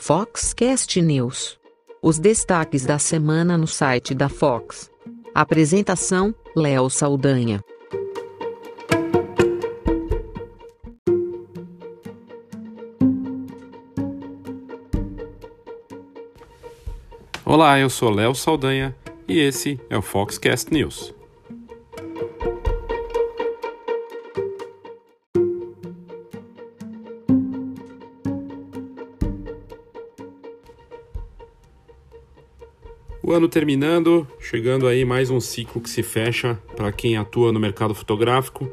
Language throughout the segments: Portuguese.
Foxcast News. Os destaques da semana no site da Fox. Apresentação: Léo Saldanha. Olá, eu sou Léo Saldanha e esse é o Foxcast News. O ano terminando, chegando aí mais um ciclo que se fecha para quem atua no mercado fotográfico.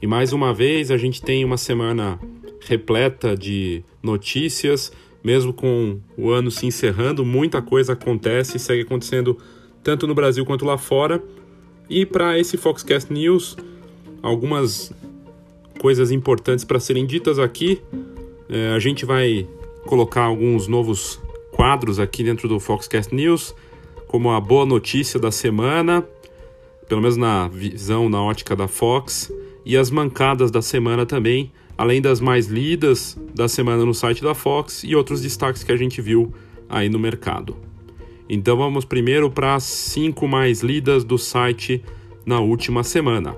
E mais uma vez a gente tem uma semana repleta de notícias, mesmo com o ano se encerrando, muita coisa acontece e segue acontecendo tanto no Brasil quanto lá fora. E para esse Foxcast News, algumas coisas importantes para serem ditas aqui. É, a gente vai colocar alguns novos quadros aqui dentro do Foxcast News como a boa notícia da semana, pelo menos na visão, na ótica da Fox, e as mancadas da semana também, além das mais lidas da semana no site da Fox e outros destaques que a gente viu aí no mercado. Então vamos primeiro para as cinco mais lidas do site na última semana.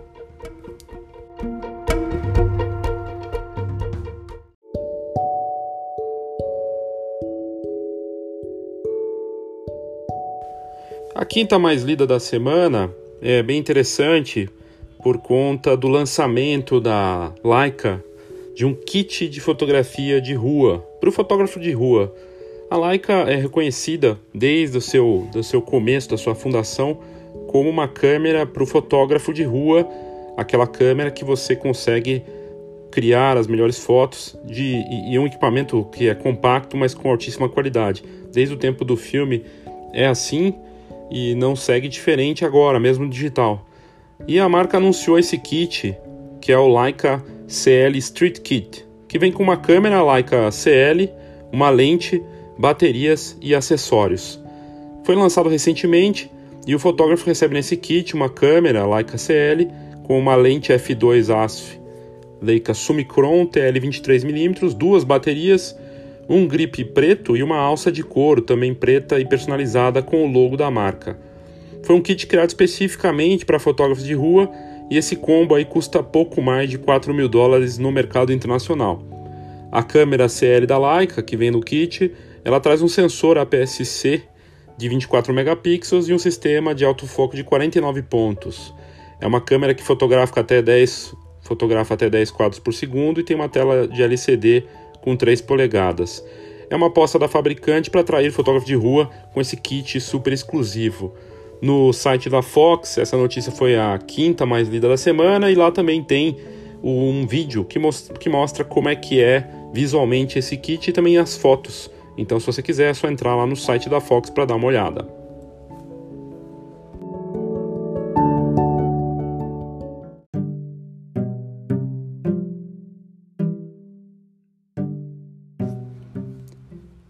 Quinta mais lida da semana é bem interessante por conta do lançamento da Leica de um kit de fotografia de rua para o fotógrafo de rua. A Leica é reconhecida desde o seu, do seu começo, da sua fundação, como uma câmera para o fotógrafo de rua, aquela câmera que você consegue criar as melhores fotos de, e, e um equipamento que é compacto, mas com altíssima qualidade. Desde o tempo do filme é assim e não segue diferente agora, mesmo digital. E a marca anunciou esse kit, que é o Leica CL Street Kit, que vem com uma câmera Leica CL, uma lente, baterias e acessórios. Foi lançado recentemente e o fotógrafo recebe nesse kit uma câmera Leica CL com uma lente f2 ASF Leica Summicron TL 23mm, duas baterias um grip preto e uma alça de couro, também preta e personalizada com o logo da marca. Foi um kit criado especificamente para fotógrafos de rua e esse combo aí custa pouco mais de 4 mil dólares no mercado internacional. A câmera CL da Leica, que vem no kit, ela traz um sensor APS-C de 24 megapixels e um sistema de autofoco de 49 pontos. É uma câmera que fotografa até 10, fotografa até 10 quadros por segundo e tem uma tela de LCD com 3 polegadas. É uma aposta da fabricante para atrair fotógrafo de rua com esse kit super exclusivo. No site da Fox, essa notícia foi a quinta mais lida da semana e lá também tem um vídeo que, que mostra como é que é visualmente esse kit e também as fotos. Então, se você quiser, é só entrar lá no site da Fox para dar uma olhada.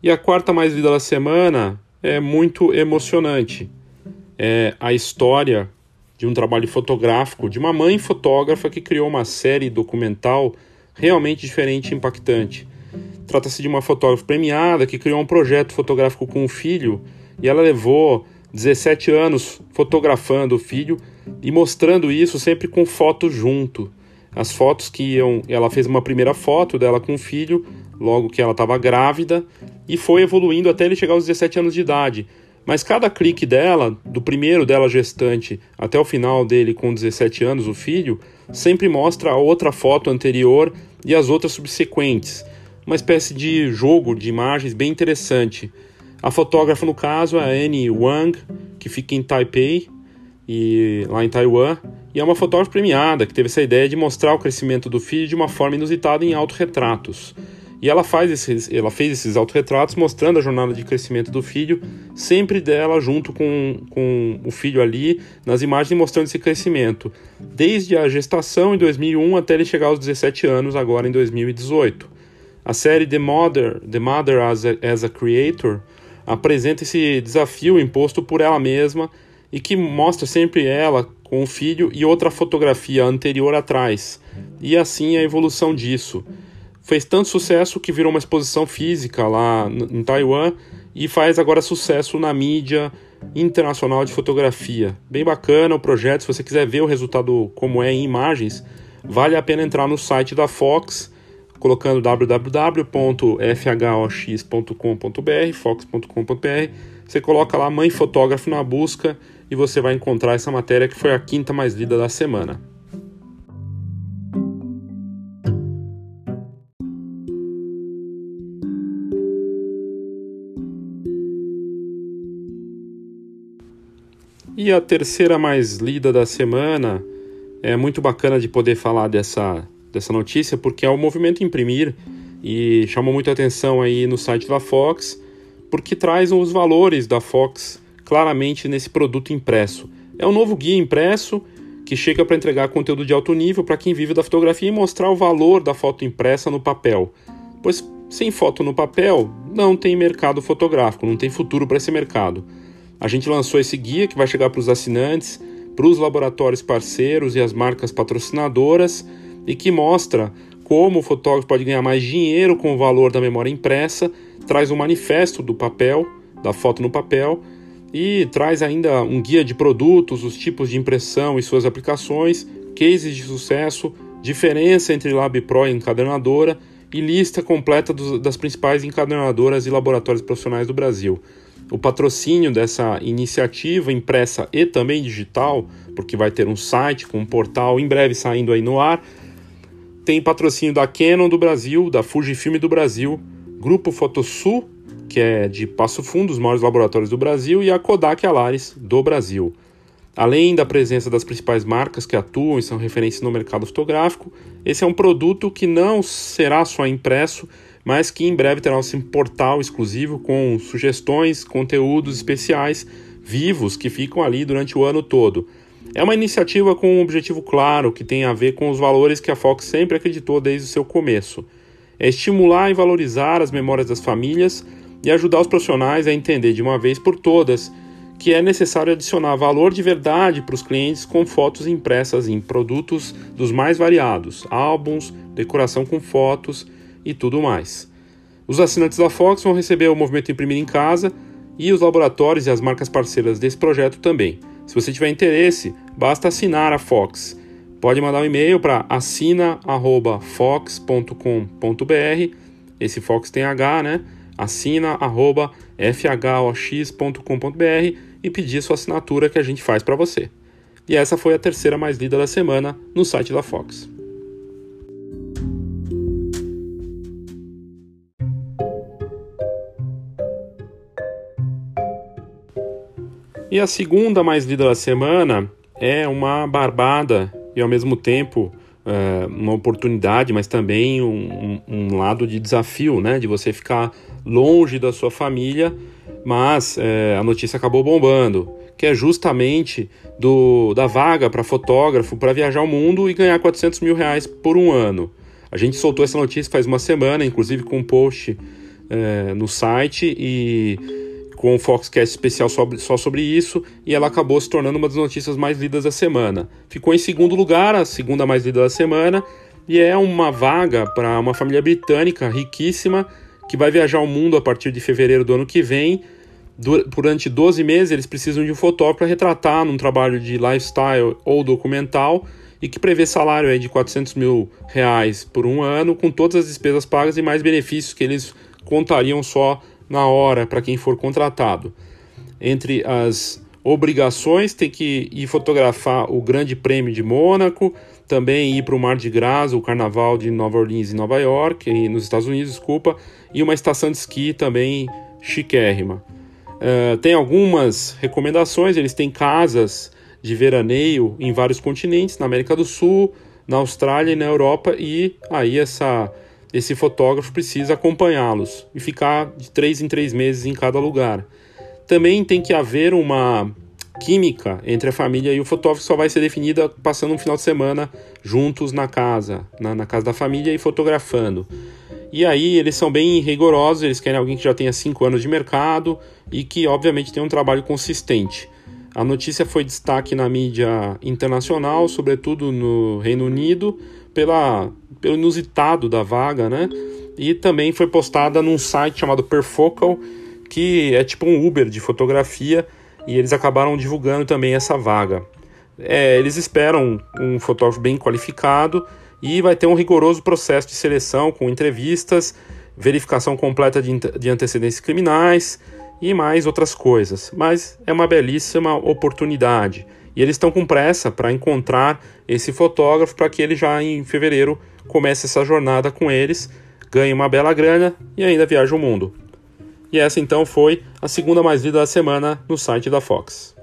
E a quarta mais lida da semana é muito emocionante. É a história de um trabalho fotográfico de uma mãe fotógrafa que criou uma série documental realmente diferente e impactante. Trata-se de uma fotógrafa premiada que criou um projeto fotográfico com o filho e ela levou 17 anos fotografando o filho e mostrando isso sempre com fotos junto. As fotos que iam. Ela fez uma primeira foto dela com o filho, logo que ela estava grávida, e foi evoluindo até ele chegar aos 17 anos de idade. Mas cada clique dela, do primeiro dela gestante até o final dele com 17 anos, o filho, sempre mostra a outra foto anterior e as outras subsequentes. Uma espécie de jogo de imagens bem interessante. A fotógrafa, no caso, é a Annie Wang, que fica em Taipei, e lá em Taiwan, e é uma fotógrafa premiada que teve essa ideia de mostrar o crescimento do filho de uma forma inusitada em autorretratos. E ela, faz esses, ela fez esses autorretratos mostrando a jornada de crescimento do filho, sempre dela junto com, com o filho ali, nas imagens mostrando esse crescimento, desde a gestação em 2001 até ele chegar aos 17 anos, agora em 2018. A série The Mother, The Mother as a, as a Creator apresenta esse desafio imposto por ela mesma e que mostra sempre ela com o filho e outra fotografia anterior atrás, e assim a evolução disso. Fez tanto sucesso que virou uma exposição física lá em Taiwan e faz agora sucesso na mídia internacional de fotografia. Bem bacana o projeto, se você quiser ver o resultado como é em imagens, vale a pena entrar no site da Fox, colocando www.fhox.com.br, fox.com.br, você coloca lá mãe fotógrafo na busca e você vai encontrar essa matéria que foi a quinta mais lida da semana. E a terceira mais lida da semana é muito bacana de poder falar dessa, dessa notícia porque é o movimento Imprimir e chamou muita atenção aí no site da Fox porque traz os valores da Fox claramente nesse produto impresso. É um novo guia impresso que chega para entregar conteúdo de alto nível para quem vive da fotografia e mostrar o valor da foto impressa no papel. Pois sem foto no papel não tem mercado fotográfico, não tem futuro para esse mercado. A gente lançou esse guia que vai chegar para os assinantes, para os laboratórios parceiros e as marcas patrocinadoras e que mostra como o fotógrafo pode ganhar mais dinheiro com o valor da memória impressa, traz um manifesto do papel, da foto no papel e traz ainda um guia de produtos, os tipos de impressão e suas aplicações, cases de sucesso, diferença entre Lab Pro e encadernadora e lista completa dos, das principais encadernadoras e laboratórios profissionais do Brasil o patrocínio dessa iniciativa impressa e também digital, porque vai ter um site com um portal em breve saindo aí no ar. Tem patrocínio da Canon do Brasil, da Fujifilm do Brasil, Grupo Fotosul, que é de Passo Fundo, os maiores laboratórios do Brasil, e a Kodak Alaris do Brasil. Além da presença das principais marcas que atuam e são referências no mercado fotográfico, esse é um produto que não será só impresso, mas que em breve terá um portal exclusivo com sugestões, conteúdos especiais vivos que ficam ali durante o ano todo. É uma iniciativa com um objetivo claro que tem a ver com os valores que a Fox sempre acreditou desde o seu começo. É estimular e valorizar as memórias das famílias e ajudar os profissionais a entender de uma vez por todas que é necessário adicionar valor de verdade para os clientes com fotos impressas em produtos dos mais variados, álbuns, decoração com fotos e tudo mais. Os assinantes da Fox vão receber o movimento Imprimir em Casa e os laboratórios e as marcas parceiras desse projeto também. Se você tiver interesse, basta assinar a Fox. Pode mandar um e-mail para assina@fox.com.br. Esse Fox tem H, né? assina@fhox.com.br e pedir sua assinatura que a gente faz para você. E essa foi a terceira mais lida da semana no site da Fox. E a segunda mais lida da semana é uma barbada e ao mesmo tempo é, uma oportunidade, mas também um, um, lado de desafio, né? De você ficar longe da sua família, mas é, a notícia acabou bombando, que é justamente do, da vaga para fotógrafo para viajar o mundo e ganhar 400 mil reais por um ano. A gente soltou essa notícia faz uma semana, inclusive com um post é, no site e com um Foxcast especial sobre, só sobre isso, e ela acabou se tornando uma das notícias mais lidas da semana. Ficou em segundo lugar, a segunda mais lida da semana, e é uma vaga para uma família britânica riquíssima que vai viajar ao mundo a partir de fevereiro do ano que vem. Durante 12 meses, eles precisam de um fotógrafo para retratar num trabalho de lifestyle ou documental e que prevê salário aí de 400 mil reais por um ano, com todas as despesas pagas e mais benefícios que eles contariam só na hora para quem for contratado. Entre as obrigações, tem que ir fotografar o Grande Prêmio de Mônaco, também ir para o Mar de Gras, o Carnaval de Nova Orleans em Nova York, e nos Estados Unidos, desculpa, e uma estação de esqui também chiquérrima. Uh, tem algumas recomendações, eles têm casas de veraneio em vários continentes, na América do Sul, na Austrália e na Europa, e aí essa esse fotógrafo precisa acompanhá-los e ficar de três em três meses em cada lugar. Também tem que haver uma química entre a família e o fotógrafo só vai ser definida passando um final de semana juntos na casa, na, na, casa da família e fotografando. E aí eles são bem rigorosos, eles querem alguém que já tenha cinco anos de mercado e que obviamente tenha um trabalho consistente. A notícia foi destaque na mídia internacional, sobretudo no Reino Unido, pela pelo inusitado da vaga, né? E também foi postada num site chamado Perfocal, que é tipo um Uber de fotografia, e eles acabaram divulgando também essa vaga. É, eles esperam um fotógrafo bem qualificado e vai ter um rigoroso processo de seleção com entrevistas, verificação completa de, de antecedentes criminais e mais outras coisas. Mas é uma belíssima oportunidade. E eles estão com pressa para encontrar esse fotógrafo para que ele já em fevereiro comece essa jornada com eles, ganhe uma bela grana e ainda viaje o mundo. E essa então foi a segunda mais lida da semana no site da Fox.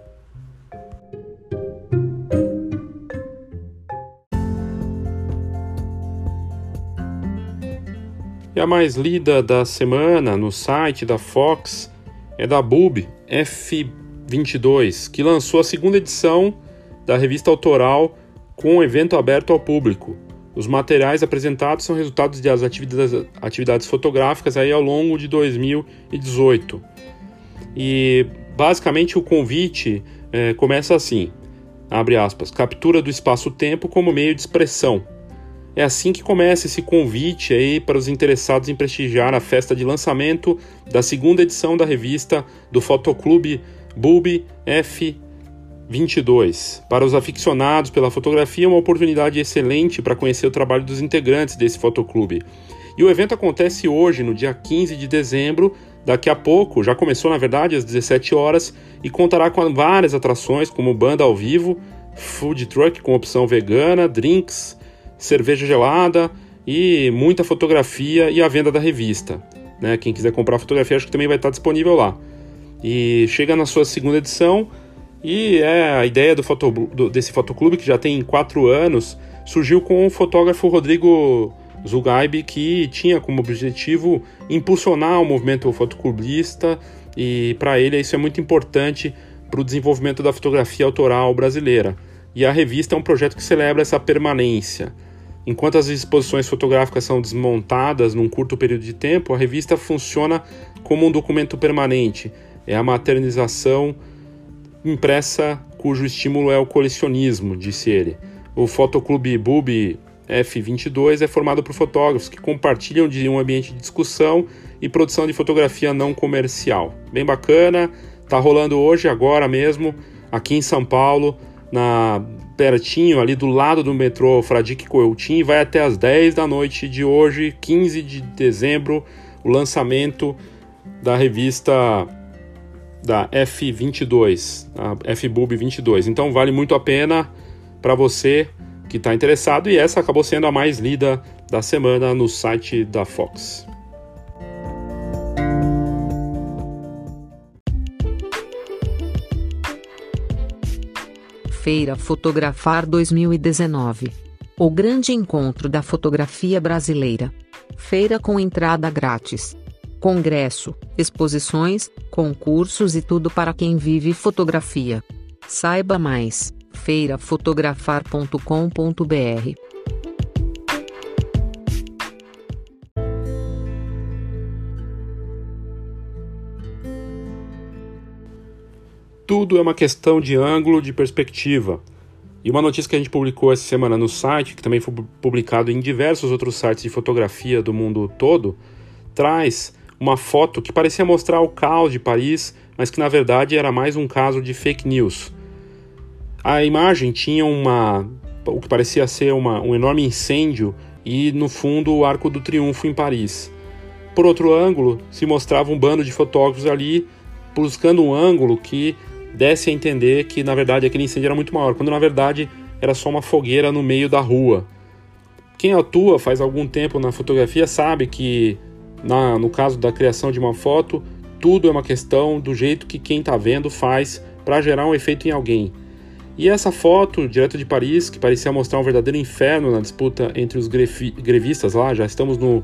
E a mais lida da semana no site da Fox é da Bub F22, que lançou a segunda edição da revista autoral com um evento aberto ao público. Os materiais apresentados são resultados das atividades, atividades fotográficas aí ao longo de 2018. E basicamente o convite é, começa assim: abre aspas, captura do espaço-tempo como meio de expressão é assim que começa esse convite aí para os interessados em prestigiar a festa de lançamento da segunda edição da revista do Fotoclube Bulb F22. Para os aficionados pela fotografia, é uma oportunidade excelente para conhecer o trabalho dos integrantes desse fotoclube. E o evento acontece hoje, no dia 15 de dezembro, daqui a pouco, já começou na verdade às 17 horas e contará com várias atrações como banda ao vivo, food truck com opção vegana, drinks, cerveja gelada e muita fotografia e a venda da revista. Né? Quem quiser comprar fotografia, acho que também vai estar disponível lá. E chega na sua segunda edição e é a ideia do, foto, do desse fotoclube que já tem quatro anos surgiu com o fotógrafo Rodrigo Zugaib que tinha como objetivo impulsionar o movimento fotoclubista e para ele isso é muito importante para o desenvolvimento da fotografia autoral brasileira. E a revista é um projeto que celebra essa permanência. Enquanto as exposições fotográficas são desmontadas num curto período de tempo, a revista funciona como um documento permanente. É a maternização impressa cujo estímulo é o colecionismo, disse ele. O Fotoclube Bub F22 é formado por fotógrafos que compartilham de um ambiente de discussão e produção de fotografia não comercial. Bem bacana, tá rolando hoje, agora mesmo, aqui em São Paulo, na pertinho ali do lado do metrô Fradique Coeltin, vai até as 10 da noite de hoje, 15 de dezembro, o lançamento da revista da F22, a FBUB 22. Então vale muito a pena para você que está interessado e essa acabou sendo a mais lida da semana no site da Fox. Feira Fotografar 2019. O grande encontro da fotografia brasileira. Feira com entrada grátis. Congresso, exposições, concursos e tudo para quem vive fotografia. Saiba mais: feirafotografar.com.br. tudo é uma questão de ângulo, de perspectiva. E uma notícia que a gente publicou essa semana no site, que também foi publicado em diversos outros sites de fotografia do mundo todo, traz uma foto que parecia mostrar o caos de Paris, mas que na verdade era mais um caso de fake news. A imagem tinha uma o que parecia ser uma, um enorme incêndio e no fundo o Arco do Triunfo em Paris. Por outro ângulo, se mostrava um bando de fotógrafos ali buscando um ângulo que desse a entender que na verdade aquele incêndio era muito maior, quando na verdade era só uma fogueira no meio da rua. Quem atua faz algum tempo na fotografia sabe que, na, no caso da criação de uma foto, tudo é uma questão do jeito que quem está vendo faz para gerar um efeito em alguém. E essa foto, direto de Paris, que parecia mostrar um verdadeiro inferno na disputa entre os grevistas lá, já estamos no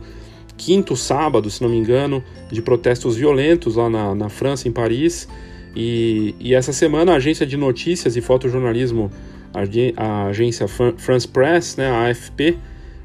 quinto sábado, se não me engano, de protestos violentos lá na, na França, em Paris. E, e, essa semana a agência de notícias e fotojornalismo, a, agência France Press, né, a AFP,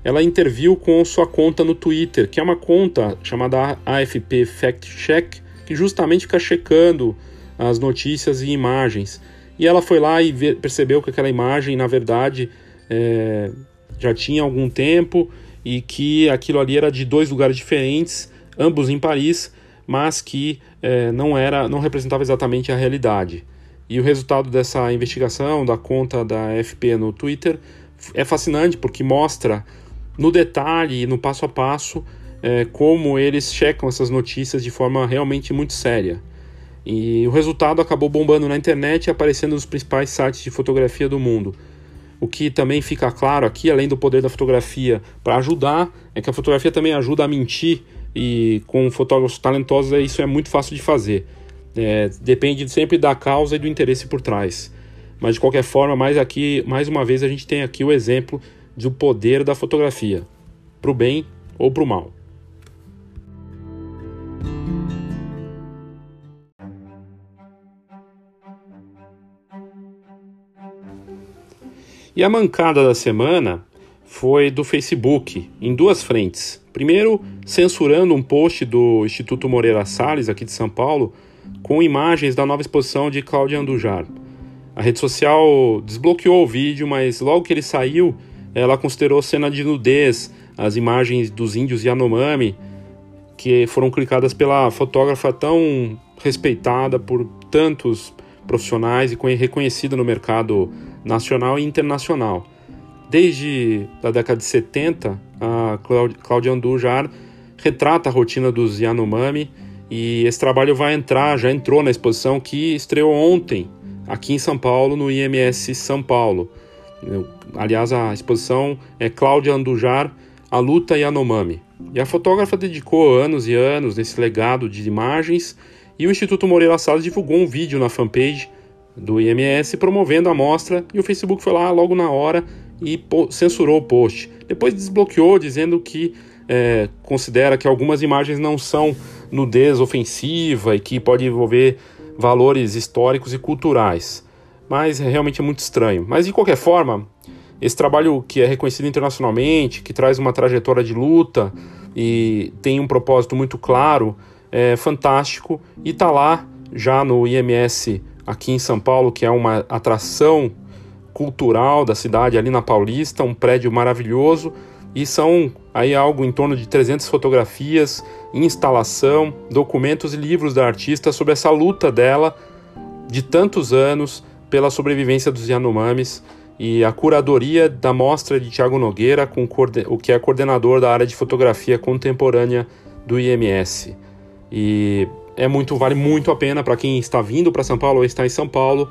ela interviu com sua conta no Twitter, que é uma conta chamada AFP Fact Check, que justamente fica checando as notícias e imagens. E ela foi lá e percebeu que aquela imagem, na verdade, é, já tinha algum tempo e que aquilo ali era de dois lugares diferentes, ambos em Paris, mas que é, não era, não representava exatamente a realidade. E o resultado dessa investigação da conta da FP no Twitter é fascinante porque mostra no detalhe e no passo a passo é, como eles checam essas notícias de forma realmente muito séria. E o resultado acabou bombando na internet e aparecendo nos principais sites de fotografia do mundo. O que também fica claro aqui, além do poder da fotografia para ajudar, é que a fotografia também ajuda a mentir e com fotógrafos talentosos isso é muito fácil de fazer. É, depende sempre da causa e do interesse por trás. Mas de qualquer forma, mais aqui, mais uma vez a gente tem aqui o exemplo do poder da fotografia, para o bem ou para o mal. E a mancada da semana foi do Facebook, em duas frentes. Primeiro, censurando um post do Instituto Moreira Salles, aqui de São Paulo, com imagens da nova exposição de Cláudia Andujar. A rede social desbloqueou o vídeo, mas logo que ele saiu, ela considerou cena de nudez as imagens dos índios Yanomami, que foram clicadas pela fotógrafa tão respeitada por tantos profissionais e reconhecida no mercado nacional e internacional. Desde a década de 70, a Cláudia Andujar retrata a rotina dos Yanomami e esse trabalho vai entrar, já entrou na exposição que estreou ontem aqui em São Paulo, no IMS São Paulo. Aliás, a exposição é Cláudia Andujar, A Luta Yanomami. E a fotógrafa dedicou anos e anos nesse legado de imagens e o Instituto Moreira Salles divulgou um vídeo na fanpage do IMS promovendo a mostra e o Facebook foi lá logo na hora e censurou o post. Depois desbloqueou dizendo que é, considera que algumas imagens não são nudez ofensiva e que pode envolver valores históricos e culturais. Mas é realmente é muito estranho. Mas de qualquer forma, esse trabalho que é reconhecido internacionalmente, que traz uma trajetória de luta e tem um propósito muito claro, é fantástico e está lá já no IMS aqui em São Paulo, que é uma atração cultural da cidade ali na Paulista, um prédio maravilhoso e são aí algo em torno de 300 fotografias, instalação, documentos e livros da artista sobre essa luta dela de tantos anos pela sobrevivência dos Yanomamis e a curadoria da mostra de Tiago Nogueira, com o que é coordenador da área de fotografia contemporânea do IMS. E é muito vale muito a pena para quem está vindo para São Paulo ou está em São Paulo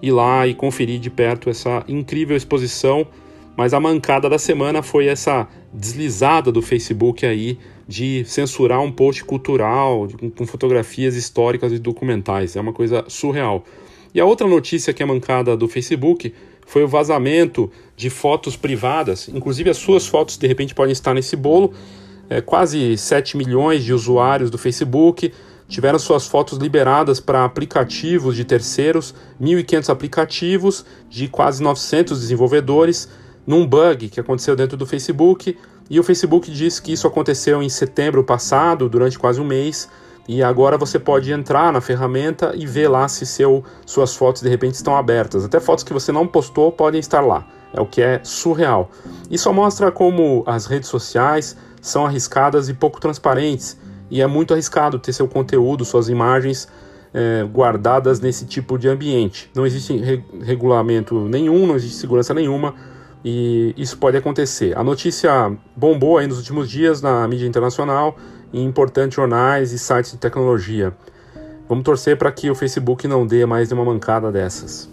ir lá e conferir de perto essa incrível exposição. Mas a mancada da semana foi essa deslizada do Facebook aí de censurar um post cultural com, com fotografias históricas e documentais. É uma coisa surreal. E a outra notícia que é mancada do Facebook foi o vazamento de fotos privadas, inclusive as suas fotos de repente podem estar nesse bolo, é, quase 7 milhões de usuários do Facebook tiveram suas fotos liberadas para aplicativos de terceiros, 1.500 aplicativos de quase 900 desenvolvedores, num bug que aconteceu dentro do Facebook. E o Facebook diz que isso aconteceu em setembro passado, durante quase um mês, e agora você pode entrar na ferramenta e ver lá se seu, suas fotos de repente estão abertas. Até fotos que você não postou podem estar lá. É o que é surreal. Isso mostra como as redes sociais são arriscadas e pouco transparentes, e é muito arriscado ter seu conteúdo, suas imagens é, guardadas nesse tipo de ambiente. Não existe re regulamento nenhum, não existe segurança nenhuma e isso pode acontecer. A notícia bombou aí nos últimos dias na mídia internacional, em importantes jornais e sites de tecnologia. Vamos torcer para que o Facebook não dê mais uma mancada dessas.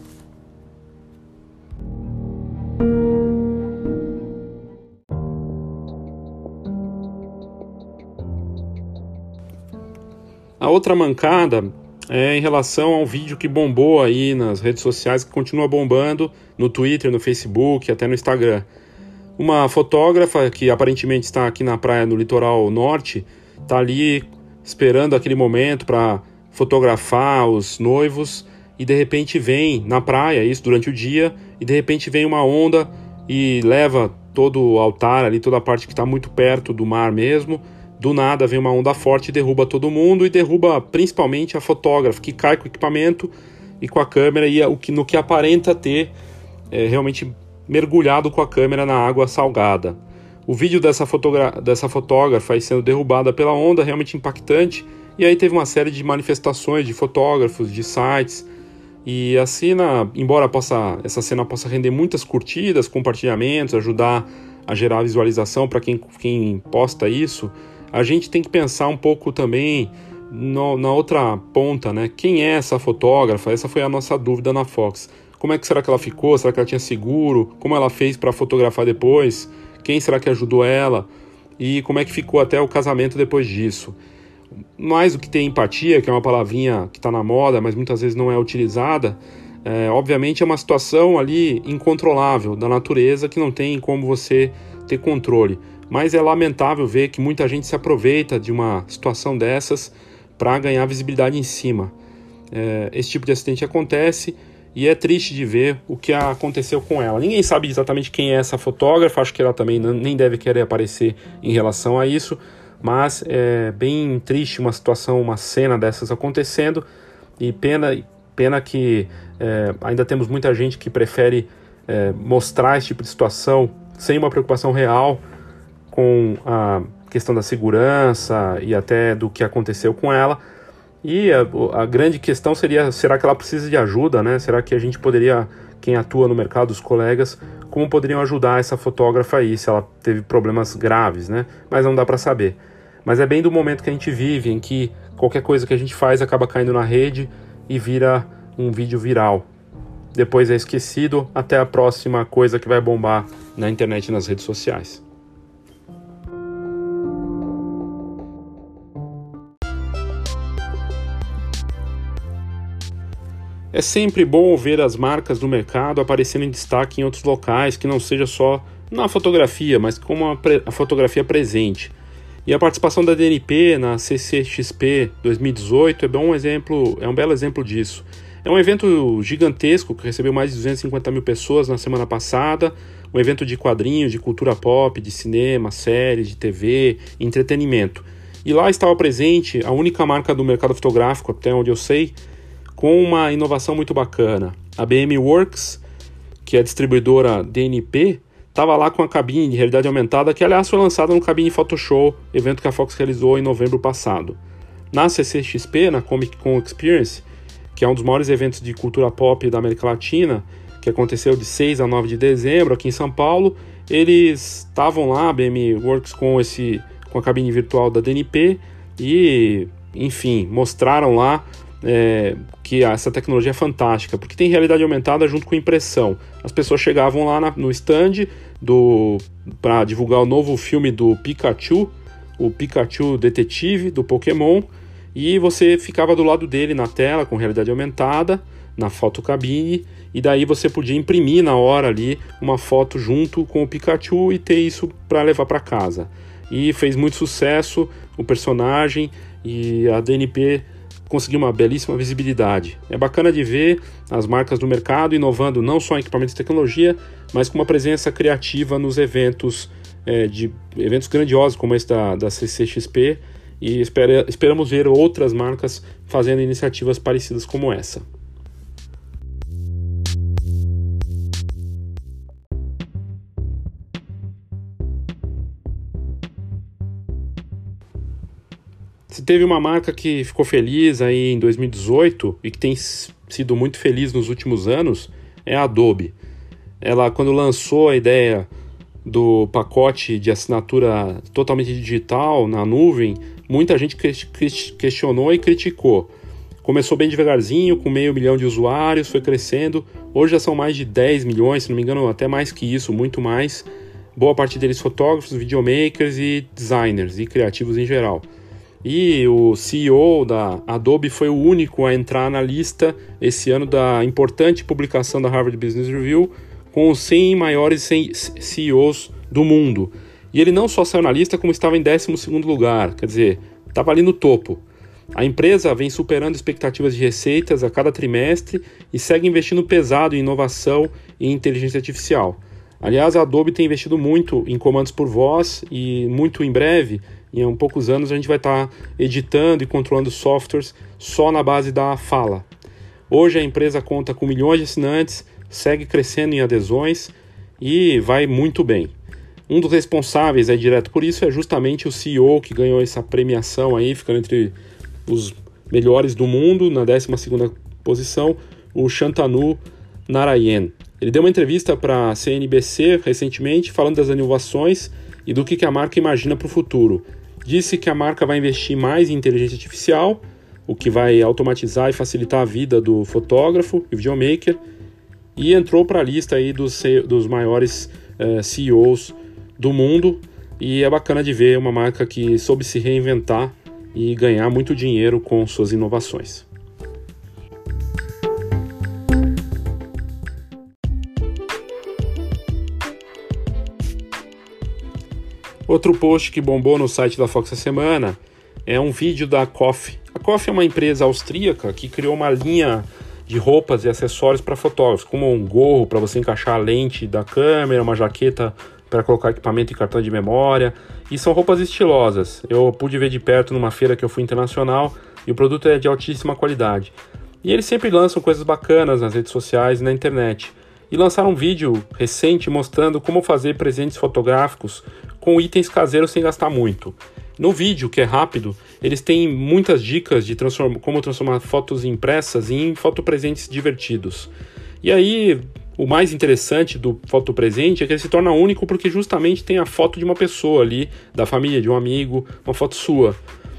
A outra mancada é em relação ao vídeo que bombou aí nas redes sociais, que continua bombando no Twitter, no Facebook, até no Instagram. Uma fotógrafa que aparentemente está aqui na praia no litoral norte, está ali esperando aquele momento para fotografar os noivos e de repente vem na praia, isso durante o dia, e de repente vem uma onda e leva todo o altar ali, toda a parte que está muito perto do mar mesmo, do nada vem uma onda forte e derruba todo mundo e derruba principalmente a fotógrafa, que cai com o equipamento e com a câmera e o que, no que aparenta ter é, realmente mergulhado com a câmera na água salgada. O vídeo dessa, dessa fotógrafa sendo derrubada pela onda realmente impactante. E aí teve uma série de manifestações de fotógrafos, de sites. E a cena, embora possa, essa cena possa render muitas curtidas, compartilhamentos, ajudar a gerar visualização para quem, quem posta isso, a gente tem que pensar um pouco também no, na outra ponta, né? Quem é essa fotógrafa? Essa foi a nossa dúvida na Fox. Como é que será que ela ficou? Será que ela tinha seguro? Como ela fez para fotografar depois? Quem será que ajudou ela? E como é que ficou até o casamento depois disso? Mais do que ter empatia, que é uma palavrinha que está na moda, mas muitas vezes não é utilizada, é, obviamente é uma situação ali incontrolável da natureza que não tem como você ter controle. Mas é lamentável ver que muita gente se aproveita de uma situação dessas para ganhar visibilidade em cima. É, esse tipo de acidente acontece e é triste de ver o que aconteceu com ela. Ninguém sabe exatamente quem é essa fotógrafa, acho que ela também nem deve querer aparecer em relação a isso, mas é bem triste uma situação, uma cena dessas acontecendo e pena, pena que é, ainda temos muita gente que prefere é, mostrar esse tipo de situação sem uma preocupação real com a questão da segurança e até do que aconteceu com ela e a, a, grande questão seria: será que ela precisa de ajuda, né? Será que a gente poderia, quem atua no mercado, os colegas, como poderiam ajudar essa fotógrafa aí, se ela teve problemas graves, né? Mas não dá para saber. Mas é bem do momento que a gente vive, em que qualquer coisa que a gente faz acaba caindo na rede e vira um vídeo viral. Depois é esquecido, até a próxima coisa que vai bombar na internet e nas redes sociais. É sempre bom ver as marcas do mercado aparecendo em destaque em outros locais que não seja só na fotografia, mas como a, a fotografia presente. E a participação da DNP na CCXP 2018 é bom exemplo, é um belo exemplo disso. É um evento gigantesco que recebeu mais de 250 mil pessoas na semana passada, um evento de quadrinhos, de cultura pop, de cinema, séries, de TV, entretenimento. E lá estava presente a única marca do mercado fotográfico, até onde eu sei, com uma inovação muito bacana. A BM Works, que é a distribuidora DNP, estava lá com a cabine de realidade aumentada, que aliás foi lançada no Cabine Photoshop, evento que a Fox realizou em novembro passado. Na CCXP, na Comic Con Experience, que é um dos maiores eventos de cultura pop da América Latina, que aconteceu de 6 a 9 de dezembro aqui em São Paulo, eles estavam lá, a BM Works com esse com a cabine virtual da DNP e, enfim, mostraram lá é, que essa tecnologia é fantástica, porque tem realidade aumentada junto com impressão. As pessoas chegavam lá na, no stand do para divulgar o novo filme do Pikachu, o Pikachu Detetive do Pokémon, e você ficava do lado dele na tela com realidade aumentada, na fotocabine, e daí você podia imprimir na hora ali uma foto junto com o Pikachu e ter isso para levar para casa. E fez muito sucesso o personagem e a DNP conseguir uma belíssima visibilidade. É bacana de ver as marcas do mercado inovando não só em equipamentos de tecnologia, mas com uma presença criativa nos eventos é, de eventos grandiosos como esse da, da CCXP e espera, esperamos ver outras marcas fazendo iniciativas parecidas como essa. Se teve uma marca que ficou feliz aí em 2018 e que tem sido muito feliz nos últimos anos, é a Adobe. Ela, quando lançou a ideia do pacote de assinatura totalmente digital na nuvem, muita gente questionou e criticou. Começou bem devagarzinho, com meio milhão de usuários, foi crescendo. Hoje já são mais de 10 milhões, se não me engano, até mais que isso, muito mais. Boa parte deles fotógrafos, videomakers e designers e criativos em geral. E o CEO da Adobe foi o único a entrar na lista esse ano da importante publicação da Harvard Business Review com os 100 maiores CEOs do mundo. E ele não só saiu na lista, como estava em 12 lugar, quer dizer, estava ali no topo. A empresa vem superando expectativas de receitas a cada trimestre e segue investindo pesado em inovação e inteligência artificial. Aliás, a Adobe tem investido muito em comandos por voz e muito em breve em poucos anos a gente vai estar tá editando e controlando softwares só na base da fala. Hoje a empresa conta com milhões de assinantes, segue crescendo em adesões e vai muito bem. Um dos responsáveis é direto por isso é justamente o CEO que ganhou essa premiação aí, ficando entre os melhores do mundo na 12ª posição, o Shantanu Narayan. Ele deu uma entrevista para a CNBC recentemente falando das inovações e do que a marca imagina para o futuro. Disse que a marca vai investir mais em inteligência artificial, o que vai automatizar e facilitar a vida do fotógrafo e videomaker, e entrou para a lista aí dos, dos maiores eh, CEOs do mundo. E é bacana de ver uma marca que soube se reinventar e ganhar muito dinheiro com suas inovações. Outro post que bombou no site da Fox essa semana é um vídeo da Coffee. A Coffee é uma empresa austríaca que criou uma linha de roupas e acessórios para fotógrafos, como um gorro para você encaixar a lente da câmera, uma jaqueta para colocar equipamento e cartão de memória. E são roupas estilosas. Eu pude ver de perto numa feira que eu fui internacional e o produto é de altíssima qualidade. E eles sempre lançam coisas bacanas nas redes sociais e na internet. E lançaram um vídeo recente mostrando como fazer presentes fotográficos com itens caseiros sem gastar muito. No vídeo, que é rápido, eles têm muitas dicas de transform como transformar fotos impressas em fotopresentes divertidos. E aí, o mais interessante do fotopresente é que ele se torna único porque justamente tem a foto de uma pessoa ali, da família, de um amigo, uma foto sua.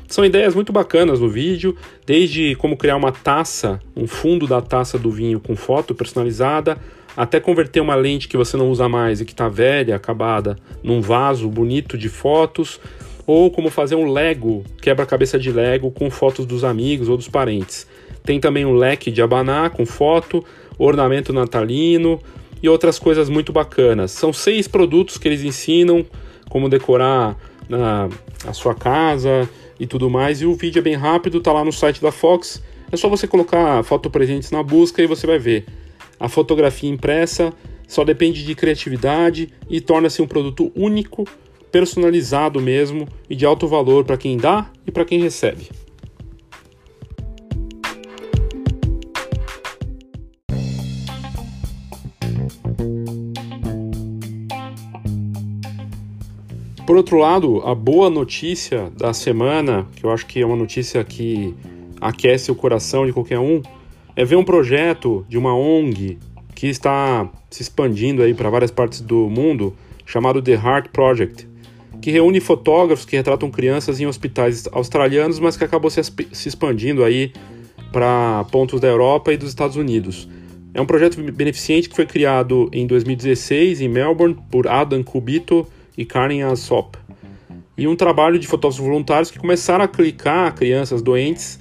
São ideias muito bacanas no vídeo, desde como criar uma taça, um fundo da taça do vinho com foto personalizada, até converter uma lente que você não usa mais e que está velha, acabada, num vaso bonito de fotos, ou como fazer um Lego, quebra-cabeça de Lego com fotos dos amigos ou dos parentes. Tem também um leque de abanar com foto, ornamento natalino e outras coisas muito bacanas. São seis produtos que eles ensinam como decorar a, a sua casa e tudo mais. E o vídeo é bem rápido, tá lá no site da Fox. É só você colocar foto presentes na busca e você vai ver. A fotografia impressa só depende de criatividade e torna-se um produto único, personalizado mesmo e de alto valor para quem dá e para quem recebe. Por outro lado, a boa notícia da semana, que eu acho que é uma notícia que aquece o coração de qualquer um, é ver um projeto de uma ONG que está se expandindo aí para várias partes do mundo, chamado The Heart Project, que reúne fotógrafos que retratam crianças em hospitais australianos, mas que acabou se, se expandindo aí para pontos da Europa e dos Estados Unidos. É um projeto beneficente que foi criado em 2016 em Melbourne por Adam Kubito e Karen Asop. E um trabalho de fotógrafos voluntários que começaram a clicar crianças doentes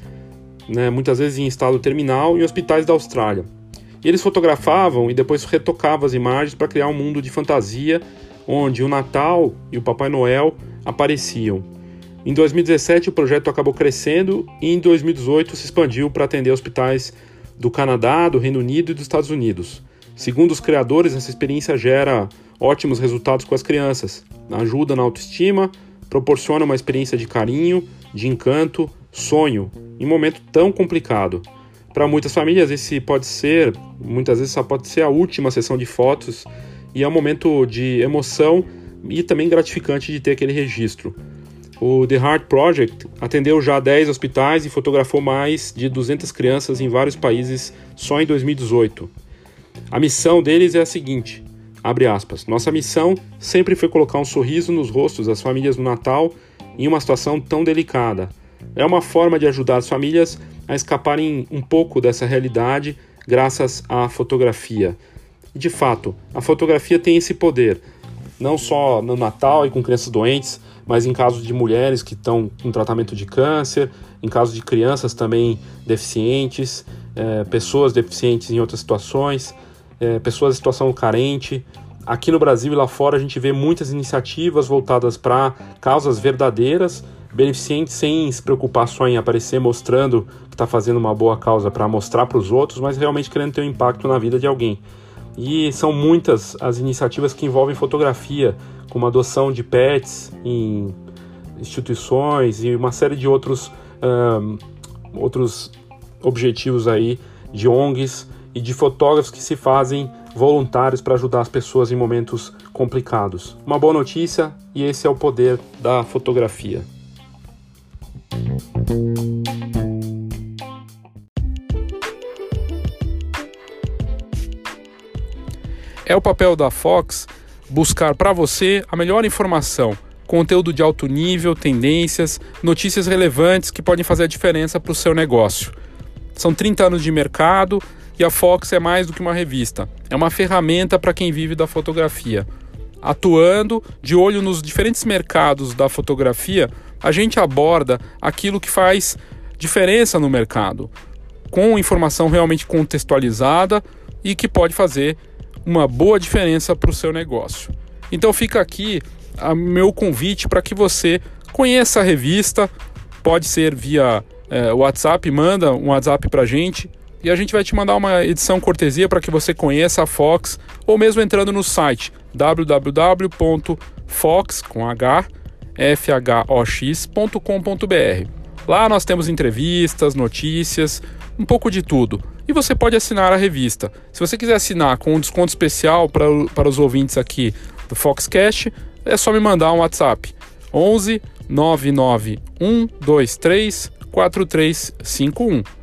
né, muitas vezes em estado terminal, em hospitais da Austrália. E eles fotografavam e depois retocavam as imagens para criar um mundo de fantasia onde o Natal e o Papai Noel apareciam. Em 2017 o projeto acabou crescendo e em 2018 se expandiu para atender hospitais do Canadá, do Reino Unido e dos Estados Unidos. Segundo os criadores, essa experiência gera ótimos resultados com as crianças, ajuda na autoestima, proporciona uma experiência de carinho, de encanto, sonho em um momento tão complicado. Para muitas famílias, esse pode ser, muitas vezes, só pode ser a última sessão de fotos e é um momento de emoção e também gratificante de ter aquele registro. O The Heart Project atendeu já 10 hospitais e fotografou mais de 200 crianças em vários países só em 2018. A missão deles é a seguinte: abre aspas. Nossa missão sempre foi colocar um sorriso nos rostos das famílias no Natal em uma situação tão delicada é uma forma de ajudar as famílias a escaparem um pouco dessa realidade graças à fotografia. De fato, a fotografia tem esse poder, não só no Natal e com crianças doentes, mas em casos de mulheres que estão com tratamento de câncer, em casos de crianças também deficientes, é, pessoas deficientes em outras situações, é, pessoas em situação carente. Aqui no Brasil e lá fora a gente vê muitas iniciativas voltadas para causas verdadeiras beneficente sem se preocupar só em aparecer mostrando que está fazendo uma boa causa para mostrar para os outros, mas realmente querendo ter um impacto na vida de alguém. E são muitas as iniciativas que envolvem fotografia, como adoção de pets em instituições e uma série de outros, um, outros objetivos aí de ONGs e de fotógrafos que se fazem voluntários para ajudar as pessoas em momentos complicados. Uma boa notícia e esse é o poder da fotografia. É o papel da Fox buscar para você a melhor informação, conteúdo de alto nível, tendências, notícias relevantes que podem fazer a diferença para o seu negócio. São 30 anos de mercado e a Fox é mais do que uma revista, é uma ferramenta para quem vive da fotografia. Atuando de olho nos diferentes mercados da fotografia, a gente aborda aquilo que faz diferença no mercado, com informação realmente contextualizada e que pode fazer uma boa diferença para o seu negócio. Então fica aqui o meu convite para que você conheça a revista, pode ser via é, WhatsApp, manda um WhatsApp para a gente e a gente vai te mandar uma edição cortesia para que você conheça a Fox ou mesmo entrando no site www.fox com h fhox.com.br. Lá nós temos entrevistas, notícias, um pouco de tudo. E você pode assinar a revista. Se você quiser assinar com um desconto especial para, os ouvintes aqui do Foxcast, é só me mandar um WhatsApp. 11 99 123 4351.